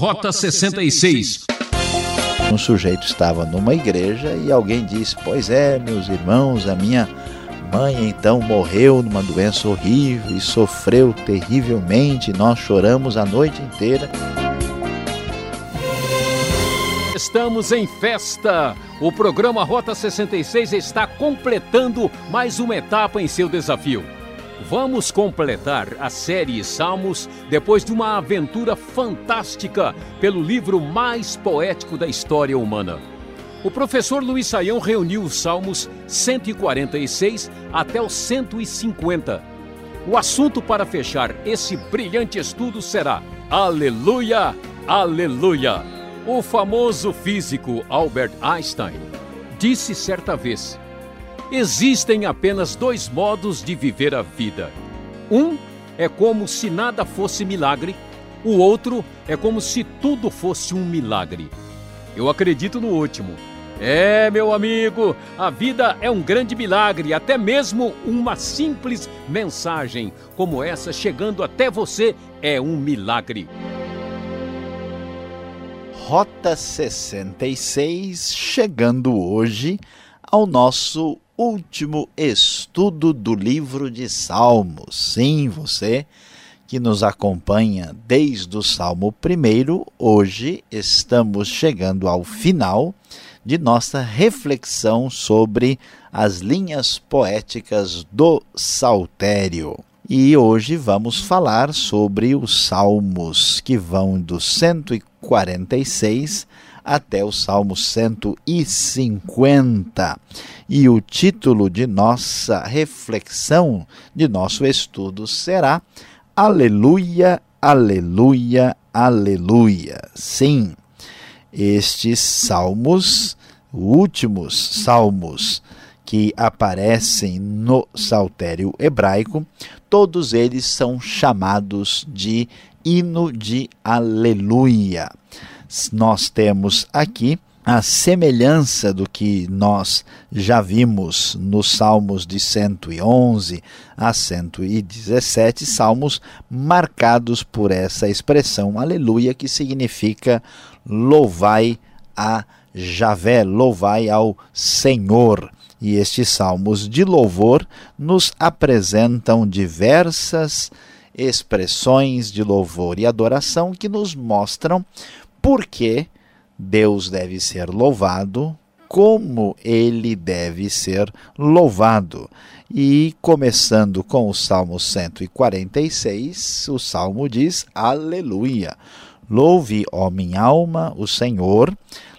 Rota 66. Um sujeito estava numa igreja e alguém disse: Pois é, meus irmãos, a minha mãe então morreu numa doença horrível e sofreu terrivelmente. Nós choramos a noite inteira. Estamos em festa! O programa Rota 66 está completando mais uma etapa em seu desafio. Vamos completar a série Salmos depois de uma aventura fantástica pelo livro mais poético da história humana. O professor Luiz Saião reuniu os Salmos 146 até os 150. O assunto para fechar esse brilhante estudo será Aleluia, Aleluia. O famoso físico Albert Einstein disse certa vez: Existem apenas dois modos de viver a vida. Um é como se nada fosse milagre, o outro é como se tudo fosse um milagre. Eu acredito no último. É, meu amigo, a vida é um grande milagre, até mesmo uma simples mensagem como essa chegando até você é um milagre. Rota 66, chegando hoje ao nosso último estudo do livro de Salmos. Sim, você que nos acompanha desde o Salmo 1, hoje estamos chegando ao final de nossa reflexão sobre as linhas poéticas do Saltério. E hoje vamos falar sobre os salmos que vão do 146 até o Salmo 150. E o título de nossa reflexão, de nosso estudo, será Aleluia, Aleluia, Aleluia. Sim, estes salmos, últimos salmos que aparecem no saltério hebraico, todos eles são chamados de hino de aleluia nós temos aqui a semelhança do que nós já vimos nos Salmos de 111 a 117, salmos marcados por essa expressão aleluia, que significa louvai a Javé, louvai ao Senhor. E estes salmos de louvor nos apresentam diversas expressões de louvor e adoração que nos mostram porque Deus deve ser louvado, como ele deve ser louvado. E começando com o Salmo 146, o salmo diz: Aleluia! Louve, ó minha alma, o Senhor.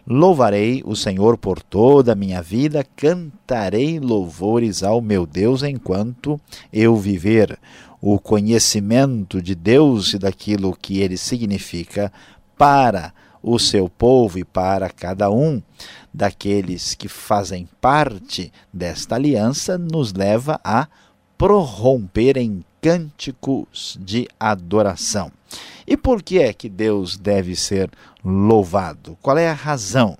Louvarei o Senhor por toda a minha vida, cantarei louvores ao meu Deus enquanto eu viver. O conhecimento de Deus e daquilo que ele significa para o seu povo e para cada um daqueles que fazem parte desta aliança nos leva a prorromper em cânticos de adoração. E por que é que Deus deve ser louvado? Qual é a razão?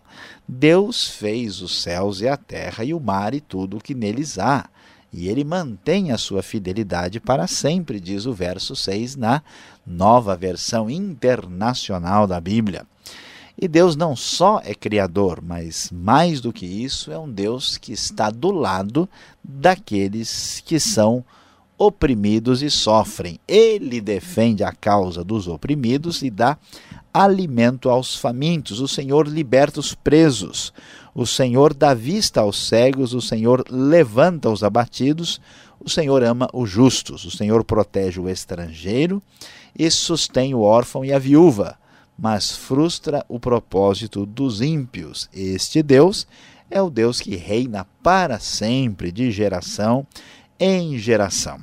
Deus fez os céus e a terra e o mar e tudo o que neles há e ele mantém a sua fidelidade para sempre, diz o verso 6 na nova versão internacional da Bíblia. E Deus não só é criador, mas mais do que isso, é um Deus que está do lado daqueles que são oprimidos e sofrem. Ele defende a causa dos oprimidos e dá alimento aos famintos. O Senhor liberta os presos. O Senhor dá vista aos cegos, o Senhor levanta os abatidos, o Senhor ama os justos, o Senhor protege o estrangeiro e sustém o órfão e a viúva, mas frustra o propósito dos ímpios. Este Deus é o Deus que reina para sempre, de geração em geração.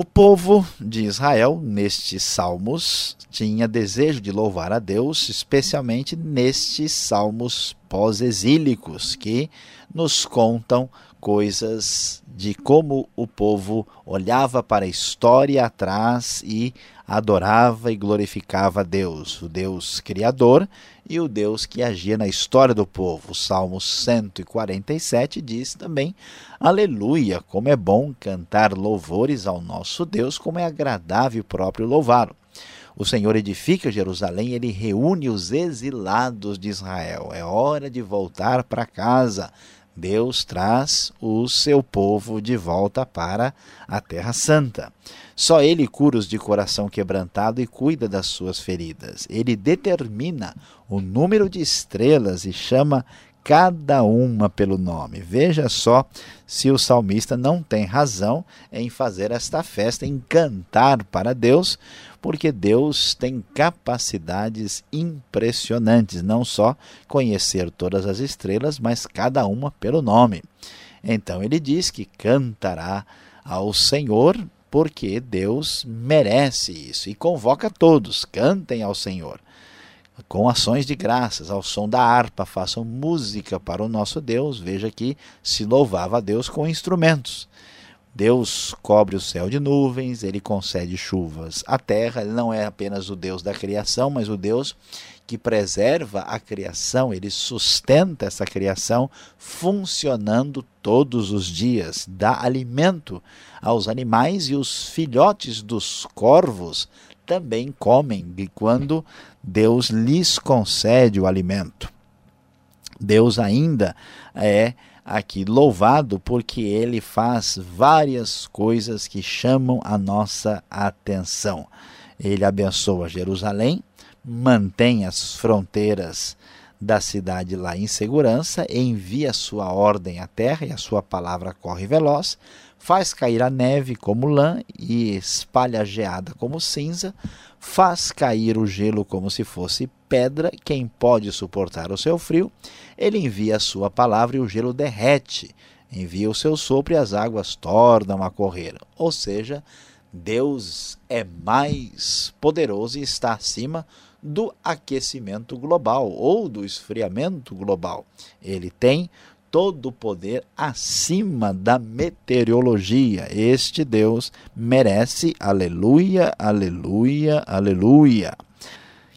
O povo de Israel, nestes salmos, tinha desejo de louvar a Deus, especialmente nestes salmos pós-exílicos, que nos contam coisas de como o povo olhava para a história atrás e adorava e glorificava Deus, o Deus Criador e o Deus que agia na história do povo. O Salmo 147 diz também: Aleluia, como é bom cantar louvores ao nosso Deus, como é agradável próprio louvá-lo. O Senhor edifica Jerusalém, ele reúne os exilados de Israel. É hora de voltar para casa. Deus traz o seu povo de volta para a Terra Santa. Só Ele cura os de coração quebrantado e cuida das suas feridas. Ele determina o número de estrelas e chama cada uma pelo nome. Veja só se o salmista não tem razão em fazer esta festa, em cantar para Deus, porque Deus tem capacidades impressionantes, não só conhecer todas as estrelas, mas cada uma pelo nome. Então ele diz que cantará ao Senhor porque Deus merece isso e convoca todos, cantem ao Senhor com ações de graças, ao som da harpa, façam música para o nosso Deus. Veja que se louvava a Deus com instrumentos. Deus cobre o céu de nuvens, ele concede chuvas à terra, ele não é apenas o Deus da criação, mas o Deus que preserva a criação, ele sustenta essa criação funcionando todos os dias, dá alimento aos animais e os filhotes dos corvos também comem de quando Deus lhes concede o alimento. Deus ainda é aqui louvado porque ele faz várias coisas que chamam a nossa atenção. Ele abençoa Jerusalém, mantém as fronteiras da cidade lá em segurança, envia sua ordem à terra e a sua palavra corre veloz, faz cair a neve como lã e espalha a geada como cinza, faz cair o gelo como se fosse pedra, quem pode suportar o seu frio, ele envia a sua palavra e o gelo derrete, envia o seu sopro e as águas tornam a correr. Ou seja, Deus é mais poderoso e está acima do aquecimento global ou do esfriamento global. Ele tem todo poder acima da meteorologia. Este Deus merece aleluia, aleluia, aleluia.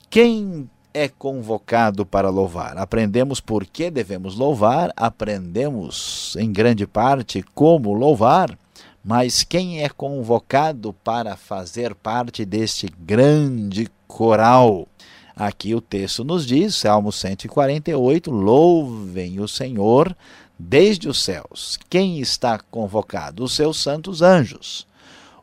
Quem é convocado para louvar? Aprendemos por que devemos louvar, aprendemos em grande parte como louvar. Mas quem é convocado para fazer parte deste grande coral? Aqui o texto nos diz, Salmo 148, louvem o Senhor desde os céus. Quem está convocado? Os seus santos anjos,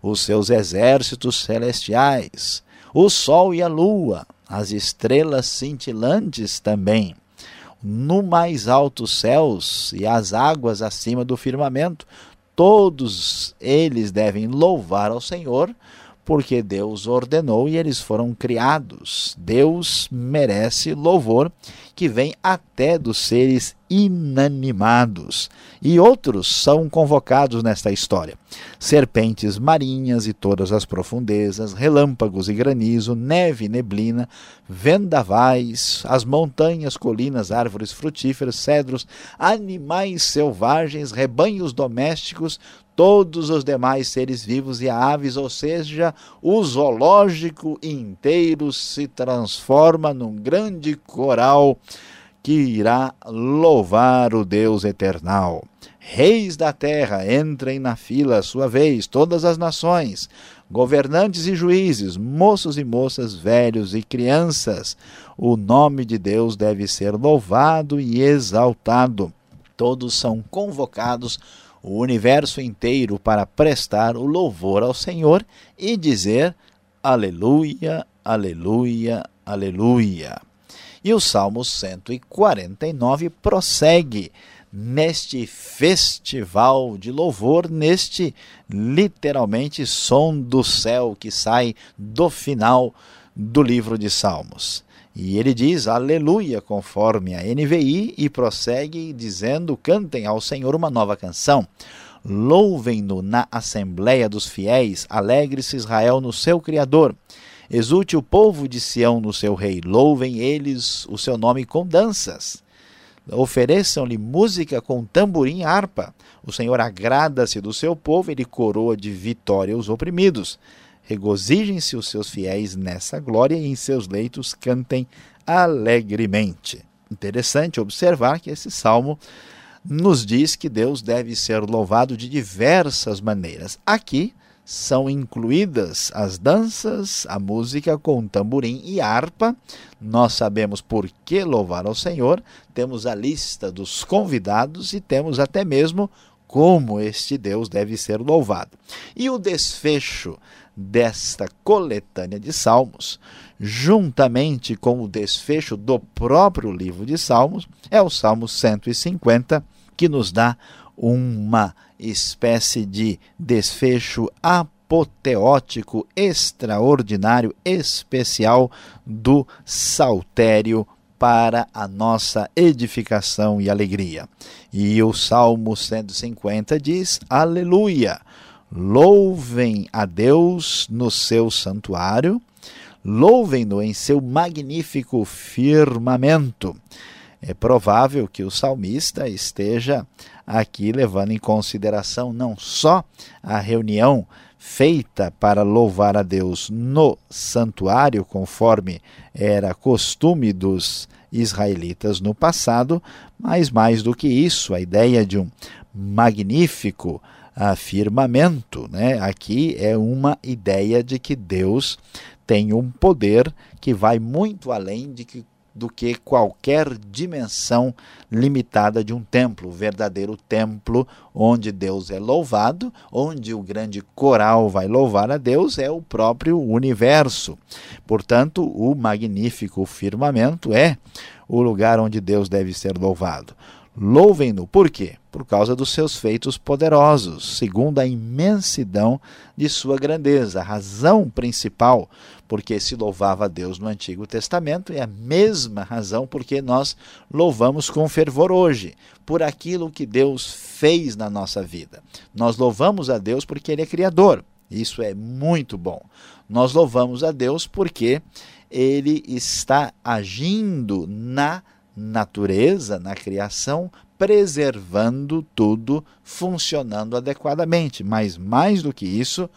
os seus exércitos celestiais, o sol e a lua, as estrelas cintilantes também. No mais altos céus e as águas acima do firmamento, todos eles devem louvar ao Senhor, porque Deus ordenou e eles foram criados. Deus merece louvor que vem até dos seres inanimados. E outros são convocados nesta história: serpentes marinhas e todas as profundezas, relâmpagos e granizo, neve e neblina, vendavais, as montanhas, colinas, árvores frutíferas, cedros, animais selvagens, rebanhos domésticos, todos os demais seres vivos e aves, ou seja, o zoológico inteiro se transforma num grande coral que irá louvar o Deus eternal. Reis da terra, entrem na fila, sua vez, todas as nações, governantes e juízes, moços e moças, velhos e crianças. O nome de Deus deve ser louvado e exaltado. Todos são convocados o universo inteiro para prestar o louvor ao Senhor e dizer aleluia, aleluia, aleluia. E o Salmo 149 prossegue neste festival de louvor, neste literalmente som do céu que sai do final do livro de Salmos. E ele diz aleluia, conforme a NVI, e prossegue dizendo: cantem ao Senhor uma nova canção. Louvem-no na assembleia dos fiéis, alegre-se Israel no seu Criador. Exulte o povo de Sião no seu rei, louvem eles o seu nome com danças. Ofereçam-lhe música com tamborim e harpa. O Senhor agrada-se do seu povo, ele coroa de vitória os oprimidos. Regozijem-se os seus fiéis nessa glória e em seus leitos cantem alegremente. Interessante observar que esse salmo nos diz que Deus deve ser louvado de diversas maneiras. Aqui são incluídas as danças, a música com tamborim e harpa. Nós sabemos por que louvar ao Senhor, temos a lista dos convidados e temos até mesmo como este Deus deve ser louvado. E o desfecho desta coletânea de salmos, juntamente com o desfecho do próprio livro de Salmos, é o Salmo 150, que nos dá uma espécie de desfecho apoteótico, extraordinário, especial do saltério para a nossa edificação e alegria. E o Salmo 150 diz: Aleluia! Louvem a Deus no seu santuário, louvem-no em seu magnífico firmamento. É provável que o salmista esteja aqui levando em consideração não só a reunião feita para louvar a Deus no santuário, conforme era costume dos israelitas no passado, mas mais do que isso, a ideia de um magnífico afirmamento, né? Aqui é uma ideia de que Deus tem um poder que vai muito além de que do que qualquer dimensão limitada de um templo, o verdadeiro templo onde Deus é louvado, onde o grande coral vai louvar a Deus é o próprio universo. Portanto, o magnífico firmamento é o lugar onde Deus deve ser louvado. Louvem-no, por quê? Por causa dos seus feitos poderosos, segundo a imensidão de sua grandeza. A razão principal porque se louvava a Deus no Antigo Testamento é a mesma razão porque nós louvamos com fervor hoje, por aquilo que Deus fez na nossa vida. Nós louvamos a Deus porque Ele é Criador. Isso é muito bom. Nós louvamos a Deus porque Ele está agindo na natureza, na criação, preservando tudo funcionando adequadamente. Mas mais do que isso,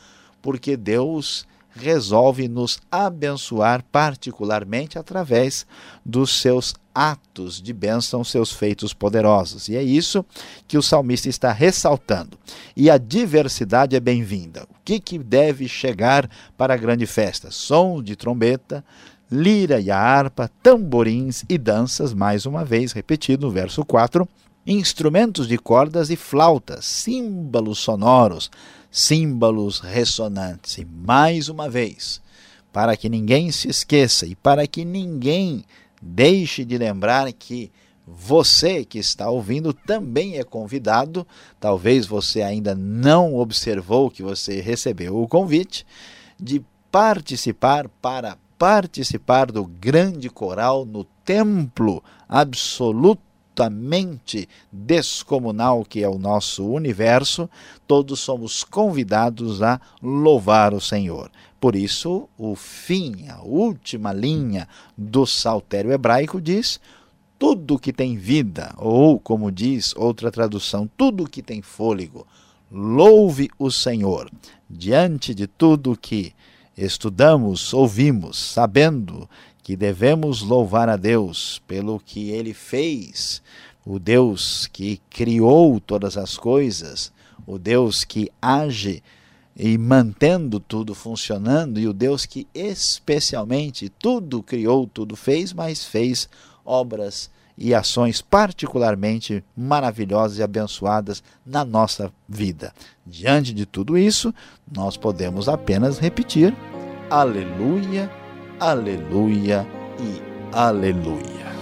porque Deus resolve nos abençoar particularmente através dos seus atos de bênção, seus feitos poderosos. E é isso que o salmista está ressaltando. E a diversidade é bem-vinda. O que, que deve chegar para a grande festa? Som de trombeta, lira e a harpa, tamborins e danças, mais uma vez repetido no verso 4, instrumentos de cordas e flautas, símbolos sonoros, símbolos ressonantes. E mais uma vez, para que ninguém se esqueça e para que ninguém deixe de lembrar que você que está ouvindo também é convidado. Talvez você ainda não observou que você recebeu o convite de participar para participar do grande coral no templo absolutamente descomunal que é o nosso universo, todos somos convidados a louvar o Senhor. Por isso, o fim, a última linha do saltério hebraico diz: tudo que tem vida, ou como diz outra tradução, tudo que tem fôlego, louve o Senhor. Diante de tudo que estudamos, ouvimos, sabendo que devemos louvar a Deus pelo que ele fez, o Deus que criou todas as coisas, o Deus que age e mantendo tudo funcionando, e o Deus que especialmente tudo criou, tudo fez, mas fez obras e ações particularmente maravilhosas e abençoadas na nossa vida. Diante de tudo isso, nós podemos apenas repetir: Aleluia, Aleluia e Aleluia.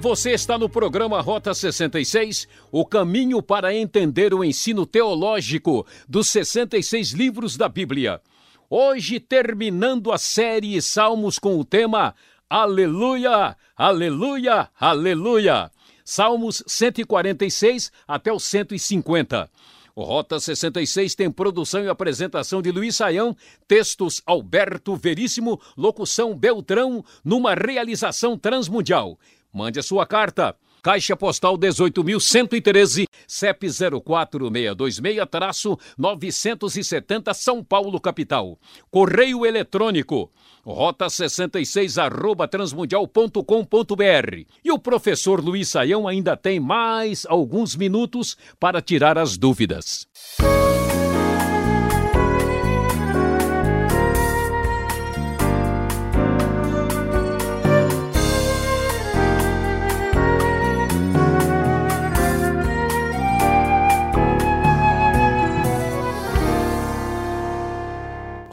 Você está no programa Rota 66, o caminho para entender o ensino teológico dos 66 livros da Bíblia. Hoje terminando a série Salmos com o tema Aleluia, Aleluia, Aleluia. Salmos 146 até o 150. O Rota 66 tem produção e apresentação de Luiz Saião, textos Alberto Veríssimo, locução Beltrão, numa realização transmundial. Mande a sua carta. Caixa Postal 18.113, CEP 04626-970 São Paulo, capital. Correio eletrônico rota 66 arroba transmundial.com.br. E o professor Luiz Saião ainda tem mais alguns minutos para tirar as dúvidas.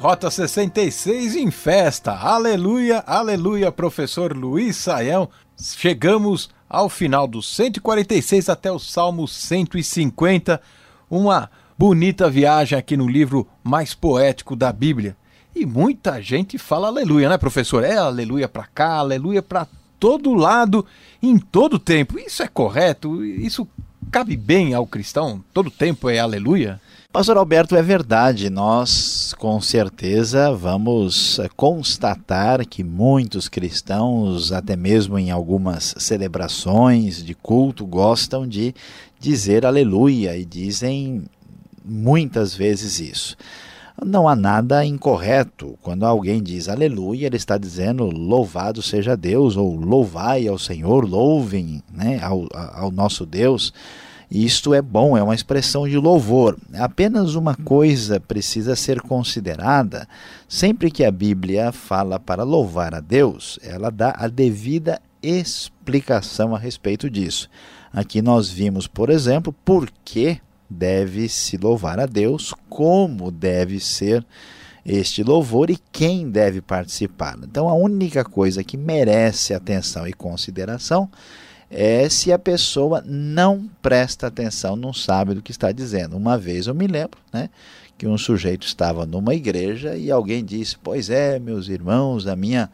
Rota 66 em festa. Aleluia, aleluia, professor Luiz Saião. Chegamos ao final do 146 até o Salmo 150. Uma bonita viagem aqui no livro mais poético da Bíblia. E muita gente fala aleluia, né, professor? É aleluia para cá, aleluia para todo lado, em todo tempo. Isso é correto? Isso cabe bem ao cristão? Todo tempo é aleluia? Pastor Alberto, é verdade. Nós, com certeza, vamos eh, constatar que muitos cristãos, até mesmo em algumas celebrações de culto, gostam de dizer aleluia e dizem muitas vezes isso. Não há nada incorreto. Quando alguém diz aleluia, ele está dizendo louvado seja Deus, ou louvai ao Senhor, louvem né, ao, ao nosso Deus. Isto é bom, é uma expressão de louvor. Apenas uma coisa precisa ser considerada: sempre que a Bíblia fala para louvar a Deus, ela dá a devida explicação a respeito disso. Aqui nós vimos, por exemplo, por que deve se louvar a Deus, como deve ser este louvor e quem deve participar. Então, a única coisa que merece atenção e consideração é se a pessoa não presta atenção, não sabe do que está dizendo. Uma vez eu me lembro né, que um sujeito estava numa igreja e alguém disse: Pois é, meus irmãos, a minha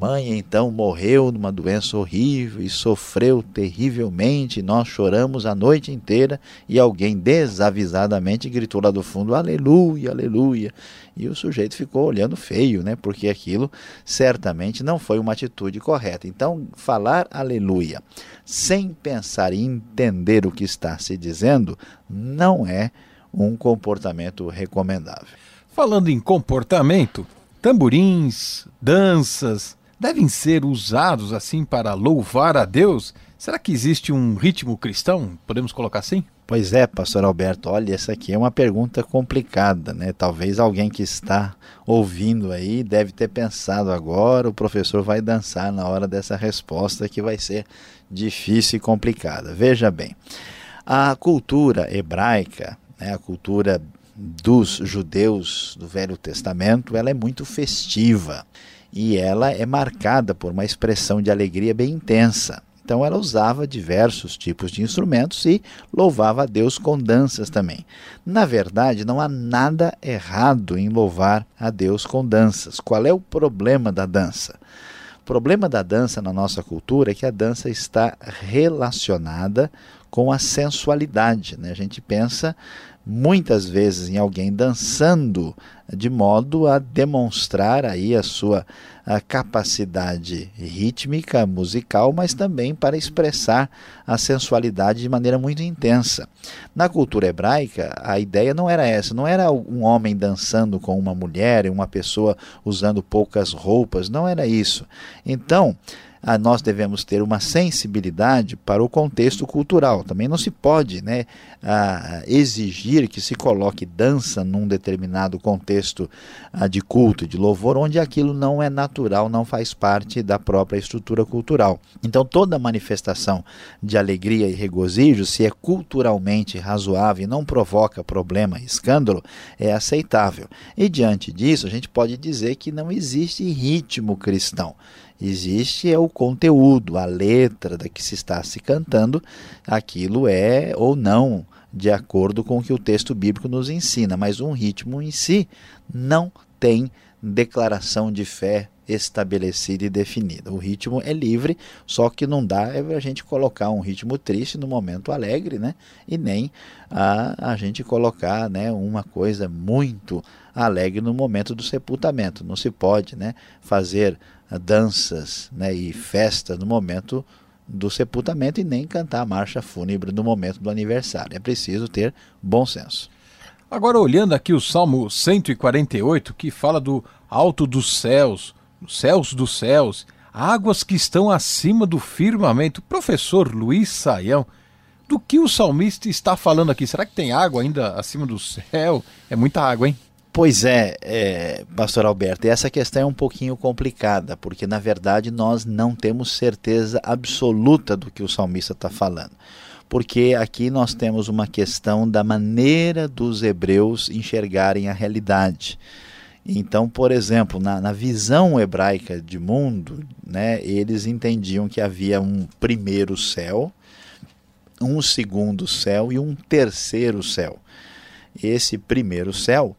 mãe então morreu numa doença horrível e sofreu terrivelmente. Nós choramos a noite inteira e alguém desavisadamente gritou lá do fundo: Aleluia, aleluia. E o sujeito ficou olhando feio, né? Porque aquilo certamente não foi uma atitude correta. Então, falar aleluia sem pensar e entender o que está se dizendo não é um comportamento recomendável. Falando em comportamento, tamborins, danças, devem ser usados assim para louvar a Deus? Será que existe um ritmo cristão? Podemos colocar assim? Pois é, pastor Alberto, olha, essa aqui é uma pergunta complicada, né? Talvez alguém que está ouvindo aí deve ter pensado agora, o professor vai dançar na hora dessa resposta que vai ser difícil e complicada. Veja bem, a cultura hebraica, né, a cultura dos judeus do Velho Testamento, ela é muito festiva e ela é marcada por uma expressão de alegria bem intensa. Então ela usava diversos tipos de instrumentos e louvava a Deus com danças também. Na verdade, não há nada errado em louvar a Deus com danças. Qual é o problema da dança? O problema da dança na nossa cultura é que a dança está relacionada com a sensualidade. Né? A gente pensa muitas vezes em alguém dançando de modo a demonstrar aí a sua a capacidade rítmica, musical, mas também para expressar a sensualidade de maneira muito intensa. Na cultura hebraica, a ideia não era essa, não era um homem dançando com uma mulher, uma pessoa usando poucas roupas, não era isso. Então, nós devemos ter uma sensibilidade para o contexto cultural. Também não se pode né, ah, exigir que se coloque dança num determinado contexto ah, de culto, de louvor, onde aquilo não é natural, não faz parte da própria estrutura cultural. Então, toda manifestação de alegria e regozijo, se é culturalmente razoável e não provoca problema e escândalo, é aceitável. E diante disso, a gente pode dizer que não existe ritmo cristão. Existe é o conteúdo, a letra da que se está se cantando, aquilo é ou não de acordo com o que o texto bíblico nos ensina, mas um ritmo em si não tem declaração de fé estabelecida e definida. O ritmo é livre, só que não dá é a gente colocar um ritmo triste no momento alegre, né? E nem a, a gente colocar, né, uma coisa muito alegre no momento do sepultamento. Não se pode, né, fazer danças né, e festa no momento do sepultamento e nem cantar a marcha fúnebre no momento do aniversário. É preciso ter bom senso. Agora, olhando aqui o Salmo 148, que fala do alto dos céus, céus dos céus, águas que estão acima do firmamento. Professor Luiz Saião, do que o salmista está falando aqui? Será que tem água ainda acima do céu? É muita água, hein? Pois é, é, Pastor Alberto, essa questão é um pouquinho complicada, porque na verdade nós não temos certeza absoluta do que o salmista está falando. Porque aqui nós temos uma questão da maneira dos hebreus enxergarem a realidade. Então, por exemplo, na, na visão hebraica de mundo, né, eles entendiam que havia um primeiro céu, um segundo céu e um terceiro céu. Esse primeiro céu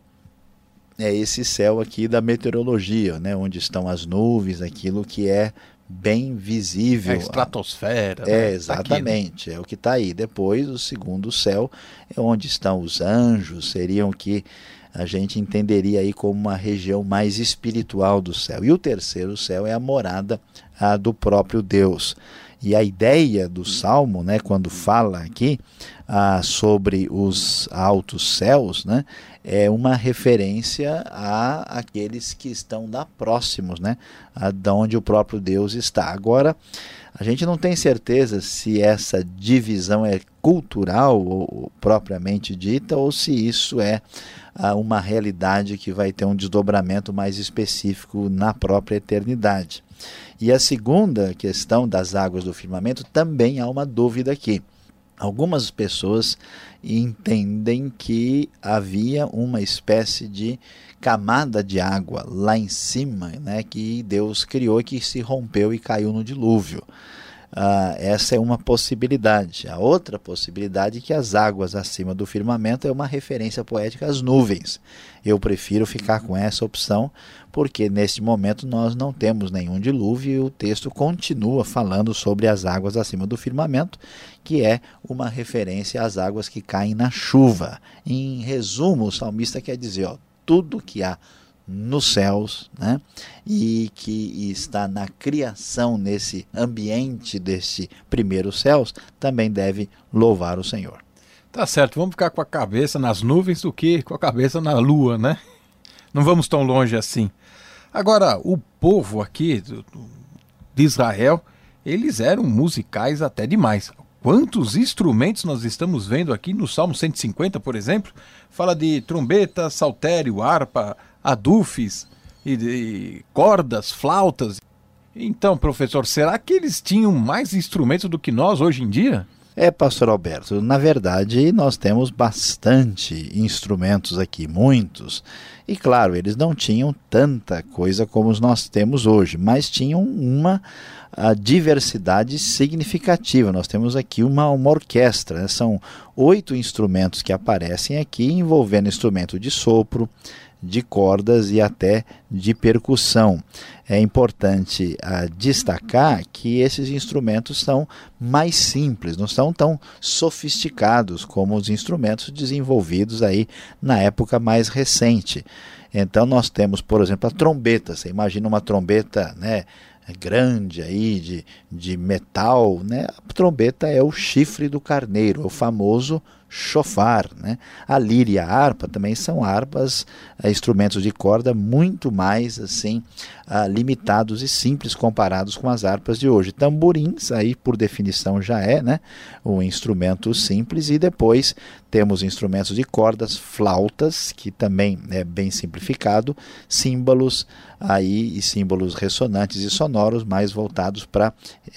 é esse céu aqui da meteorologia, né, onde estão as nuvens, aquilo que é bem visível. É a estratosfera. É, né? exatamente, tá aqui, né? é o que está aí. Depois, o segundo céu é onde estão os anjos, seriam que a gente entenderia aí como uma região mais espiritual do céu. E o terceiro céu é a morada a, do próprio Deus. E a ideia do Salmo, né, quando fala aqui ah, sobre os altos céus, né, é uma referência a aqueles que estão lá próximos, né, a de onde o próprio Deus está. Agora, a gente não tem certeza se essa divisão é cultural ou propriamente dita ou se isso é ah, uma realidade que vai ter um desdobramento mais específico na própria eternidade. E a segunda questão das águas do firmamento também há uma dúvida aqui. Algumas pessoas entendem que havia uma espécie de camada de água lá em cima, né, que Deus criou e que se rompeu e caiu no dilúvio. Uh, essa é uma possibilidade. A outra possibilidade é que as águas acima do firmamento é uma referência poética às nuvens. Eu prefiro ficar com essa opção, porque neste momento nós não temos nenhum dilúvio e o texto continua falando sobre as águas acima do firmamento, que é uma referência às águas que caem na chuva. Em resumo, o salmista quer dizer: ó, tudo que há nos céus, né? e que está na criação, nesse ambiente desse primeiro céus, também deve louvar o Senhor. Tá certo, vamos ficar com a cabeça nas nuvens do que com a cabeça na lua, né? Não vamos tão longe assim. Agora, o povo aqui do, de Israel, eles eram musicais até demais. Quantos instrumentos nós estamos vendo aqui no Salmo 150, por exemplo? Fala de trombeta, saltério, harpa, adufes e, e cordas, flautas. Então, professor, será que eles tinham mais instrumentos do que nós hoje em dia? É, pastor Alberto, na verdade nós temos bastante instrumentos aqui, muitos. E claro, eles não tinham tanta coisa como nós temos hoje, mas tinham uma diversidade significativa. Nós temos aqui uma, uma orquestra, né? são oito instrumentos que aparecem aqui, envolvendo instrumento de sopro, de cordas e até de percussão. É importante uh, destacar que esses instrumentos são mais simples, não são tão sofisticados como os instrumentos desenvolvidos aí na época mais recente. Então nós temos, por exemplo, a trombeta. Você imagina uma trombeta, né? grande aí de, de metal, né? A trombeta é o chifre do carneiro, o famoso chofar. Né? A lira e a harpa também são harpas, é, instrumentos de corda muito mais assim ah, limitados e simples comparados com as harpas de hoje. Tamborins, aí por definição já é né? um instrumento simples, e depois temos instrumentos de cordas, flautas, que também é bem simplificado, símbolos aí e símbolos ressonantes e sonoros mais voltados para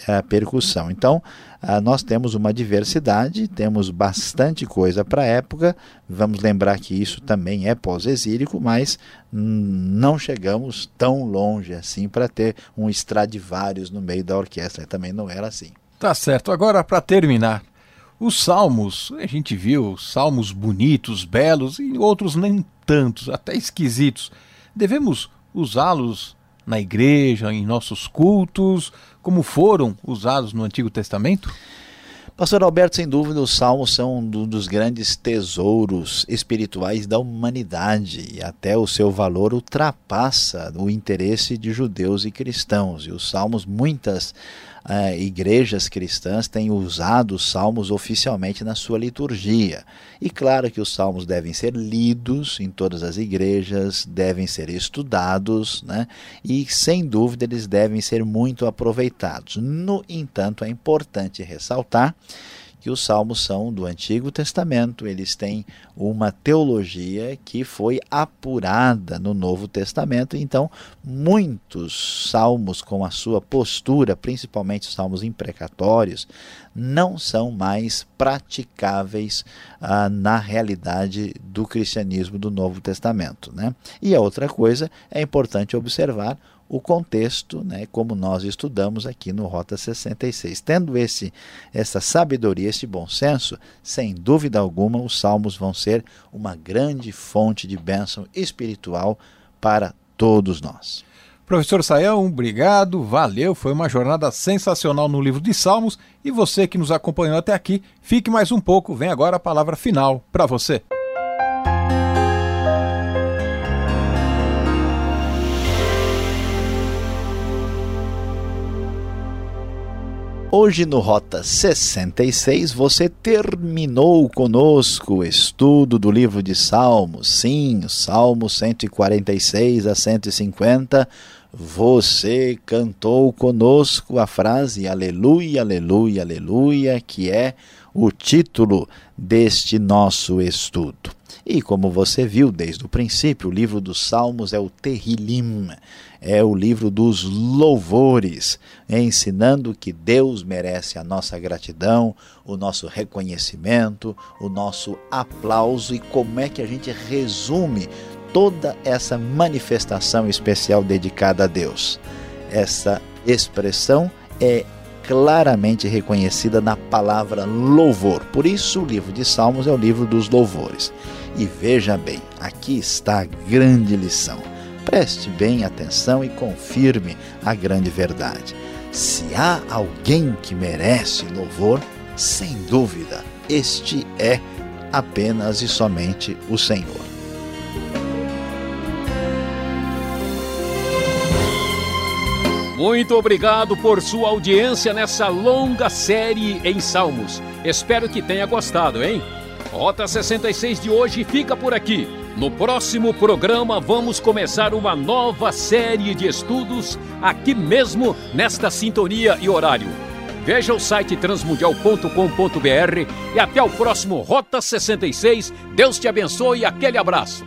a eh, percussão. Então, ah, nós temos uma diversidade, temos bastante coisa para a época. Vamos lembrar que isso também é pós-exílico, mas não chegamos tão longe assim para ter um Stradivarius no meio da orquestra. Também não era assim. Tá certo. Agora, para terminar, os salmos, a gente viu salmos bonitos, belos e outros nem tantos, até esquisitos. Devemos usá-los na igreja, em nossos cultos, como foram usados no Antigo Testamento? Pastor Alberto, sem dúvida, os salmos são um dos grandes tesouros espirituais da humanidade e até o seu valor ultrapassa o interesse de judeus e cristãos. E os salmos, muitas uh, igrejas cristãs têm usado os salmos oficialmente na sua liturgia. E claro que os salmos devem ser lidos em todas as igrejas, devem ser estudados, né? e sem dúvida eles devem ser muito aproveitados. No entanto, é importante ressaltar que os salmos são do Antigo Testamento, eles têm uma teologia que foi apurada no Novo Testamento, então muitos salmos com a sua postura, principalmente os salmos imprecatórios, não são mais praticáveis ah, na realidade do cristianismo do Novo Testamento. Né? E a outra coisa é importante observar o contexto, né, como nós estudamos aqui no Rota 66. Tendo esse essa sabedoria, esse bom senso, sem dúvida alguma, os salmos vão ser uma grande fonte de bênção espiritual para todos nós. Professor Saião, obrigado, valeu, foi uma jornada sensacional no livro de Salmos e você que nos acompanhou até aqui, fique mais um pouco, vem agora a palavra final para você. Hoje no Rota 66 você terminou conosco o estudo do livro de Salmos. Sim, Salmos 146 a 150. Você cantou conosco a frase Aleluia, Aleluia, Aleluia, que é o título deste nosso estudo. E como você viu desde o princípio, o livro dos Salmos é o Terrilim, é o livro dos louvores, ensinando que Deus merece a nossa gratidão, o nosso reconhecimento, o nosso aplauso e como é que a gente resume toda essa manifestação especial dedicada a Deus. Essa expressão é claramente reconhecida na palavra louvor. Por isso, o livro de Salmos é o livro dos louvores. E veja bem, aqui está a grande lição. Preste bem atenção e confirme a grande verdade. Se há alguém que merece louvor, sem dúvida, este é apenas e somente o Senhor. Muito obrigado por sua audiência nessa longa série em Salmos. Espero que tenha gostado, hein? Rota 66 de hoje fica por aqui. No próximo programa, vamos começar uma nova série de estudos aqui mesmo nesta sintonia e horário. Veja o site transmundial.com.br e até o próximo Rota 66. Deus te abençoe e aquele abraço.